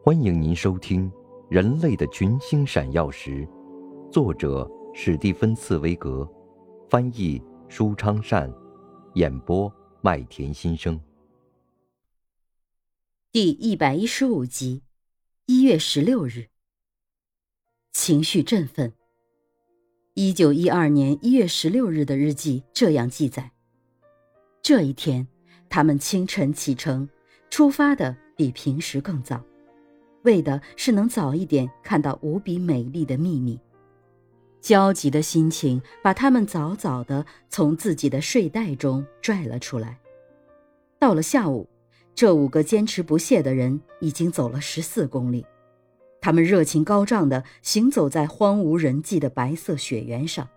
欢迎您收听《人类的群星闪耀时》，作者史蒂芬·茨威格，翻译舒昌善，演播麦田心声。第一百一十五集，一月十六日，情绪振奋。一九一二年一月十六日的日记这样记载：这一天，他们清晨启程，出发的比平时更早。为的是能早一点看到无比美丽的秘密，焦急的心情把他们早早的从自己的睡袋中拽了出来。到了下午，这五个坚持不懈的人已经走了十四公里，他们热情高涨的行走在荒无人迹的白色雪原上，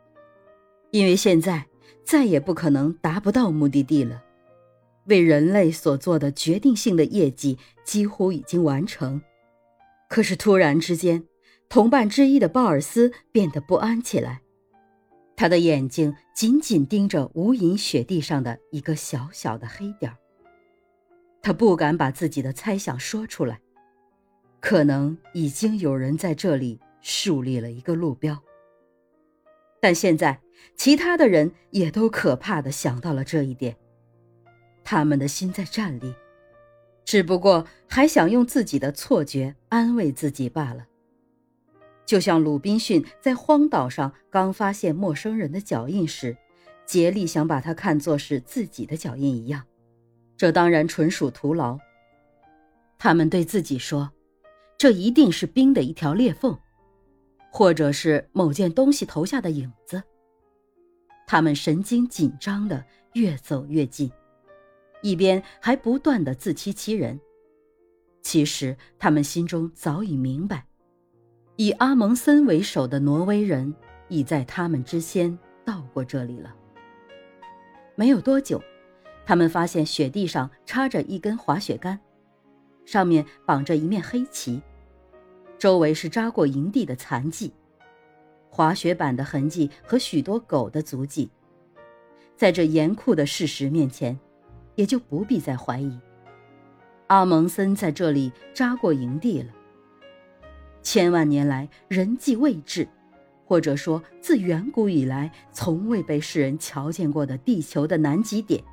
因为现在再也不可能达不到目的地了，为人类所做的决定性的业绩几乎已经完成。可是突然之间，同伴之一的鲍尔斯变得不安起来，他的眼睛紧紧盯着无垠雪地上的一个小小的黑点。他不敢把自己的猜想说出来，可能已经有人在这里树立了一个路标。但现在，其他的人也都可怕的想到了这一点，他们的心在颤栗。只不过还想用自己的错觉安慰自己罢了，就像鲁滨逊在荒岛上刚发现陌生人的脚印时，竭力想把它看作是自己的脚印一样。这当然纯属徒劳。他们对自己说：“这一定是冰的一条裂缝，或者是某件东西投下的影子。”他们神经紧张的越走越近。一边还不断的自欺欺人，其实他们心中早已明白，以阿蒙森为首的挪威人已在他们之先到过这里了。没有多久，他们发现雪地上插着一根滑雪杆，上面绑着一面黑旗，周围是扎过营地的残迹、滑雪板的痕迹和许多狗的足迹。在这严酷的事实面前。也就不必再怀疑，阿蒙森在这里扎过营地了。千万年来人迹未至，或者说自远古以来从未被世人瞧见过的地球的南极点，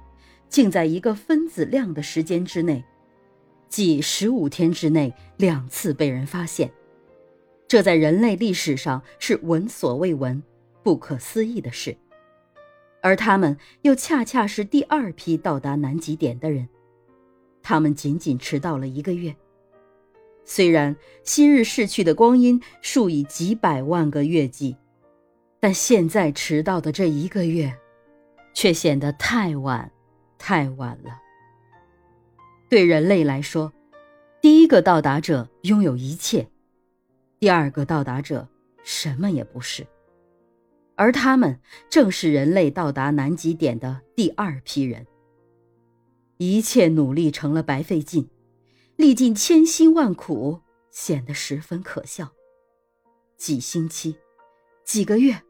竟在一个分子量的时间之内，即十五天之内两次被人发现。这在人类历史上是闻所未闻、不可思议的事。而他们又恰恰是第二批到达南极点的人，他们仅仅迟到了一个月。虽然昔日逝去的光阴数以几百万个月计，但现在迟到的这一个月，却显得太晚，太晚了。对人类来说，第一个到达者拥有一切，第二个到达者什么也不是。而他们正是人类到达南极点的第二批人。一切努力成了白费劲，历尽千辛万苦，显得十分可笑。几星期、几个月、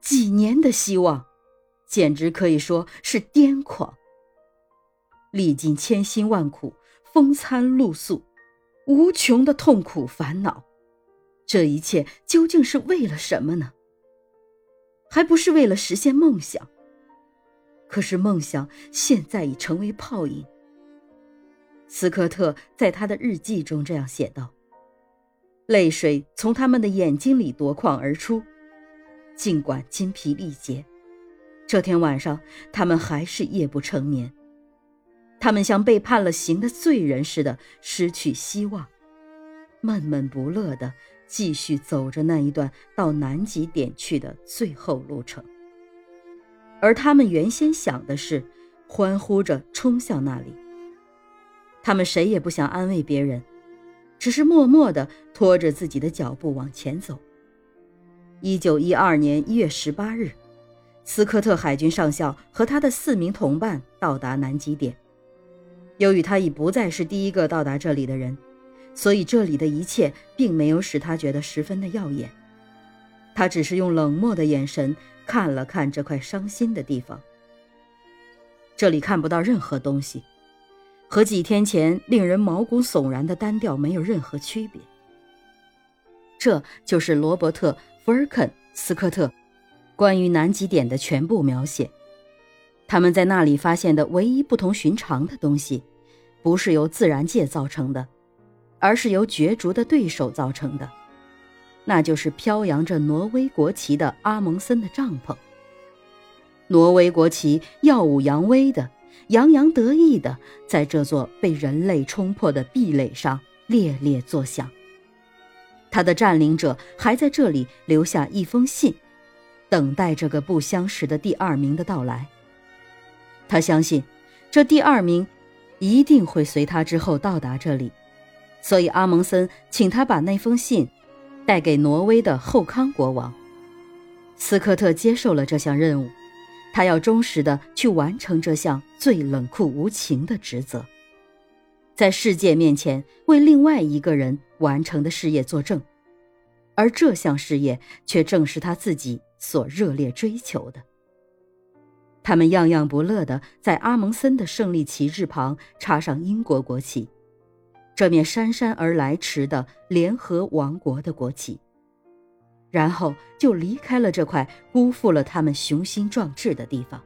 几年的希望，简直可以说是癫狂。历尽千辛万苦，风餐露宿，无穷的痛苦烦恼，这一切究竟是为了什么呢？还不是为了实现梦想。可是梦想现在已成为泡影。斯科特在他的日记中这样写道：“泪水从他们的眼睛里夺眶而出，尽管筋疲力竭，这天晚上他们还是夜不成眠。他们像被判了刑的罪人似的失去希望，闷闷不乐的。”继续走着那一段到南极点去的最后路程，而他们原先想的是，欢呼着冲向那里。他们谁也不想安慰别人，只是默默地拖着自己的脚步往前走。一九一二年一月十八日，斯科特海军上校和他的四名同伴到达南极点。由于他已不再是第一个到达这里的人。所以这里的一切并没有使他觉得十分的耀眼，他只是用冷漠的眼神看了看这块伤心的地方。这里看不到任何东西，和几天前令人毛骨悚然的单调没有任何区别。这就是罗伯特·福尔肯斯科特关于南极点的全部描写。他们在那里发现的唯一不同寻常的东西，不是由自然界造成的，而是由角逐的对手造成的。那就是飘扬着挪威国旗的阿蒙森的帐篷。挪威国旗耀武扬威的、洋洋得意的，在这座被人类冲破的壁垒上猎猎作响。他的占领者还在这里留下一封信，等待这个不相识的第二名的到来。他相信，这第二名一定会随他之后到达这里，所以阿蒙森请他把那封信。带给挪威的后康国王，斯科特接受了这项任务，他要忠实的去完成这项最冷酷无情的职责，在世界面前为另外一个人完成的事业作证，而这项事业却正是他自己所热烈追求的。他们样样不乐的在阿蒙森的胜利旗帜旁插上英国国旗。这面姗姗而来迟的联合王国的国旗，然后就离开了这块辜负了他们雄心壮志的地方。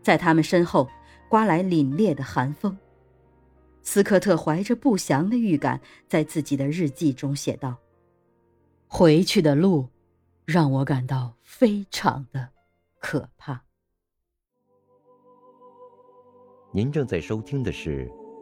在他们身后刮来凛冽的寒风。斯科特怀着不祥的预感，在自己的日记中写道：“回去的路，让我感到非常的可怕。”您正在收听的是。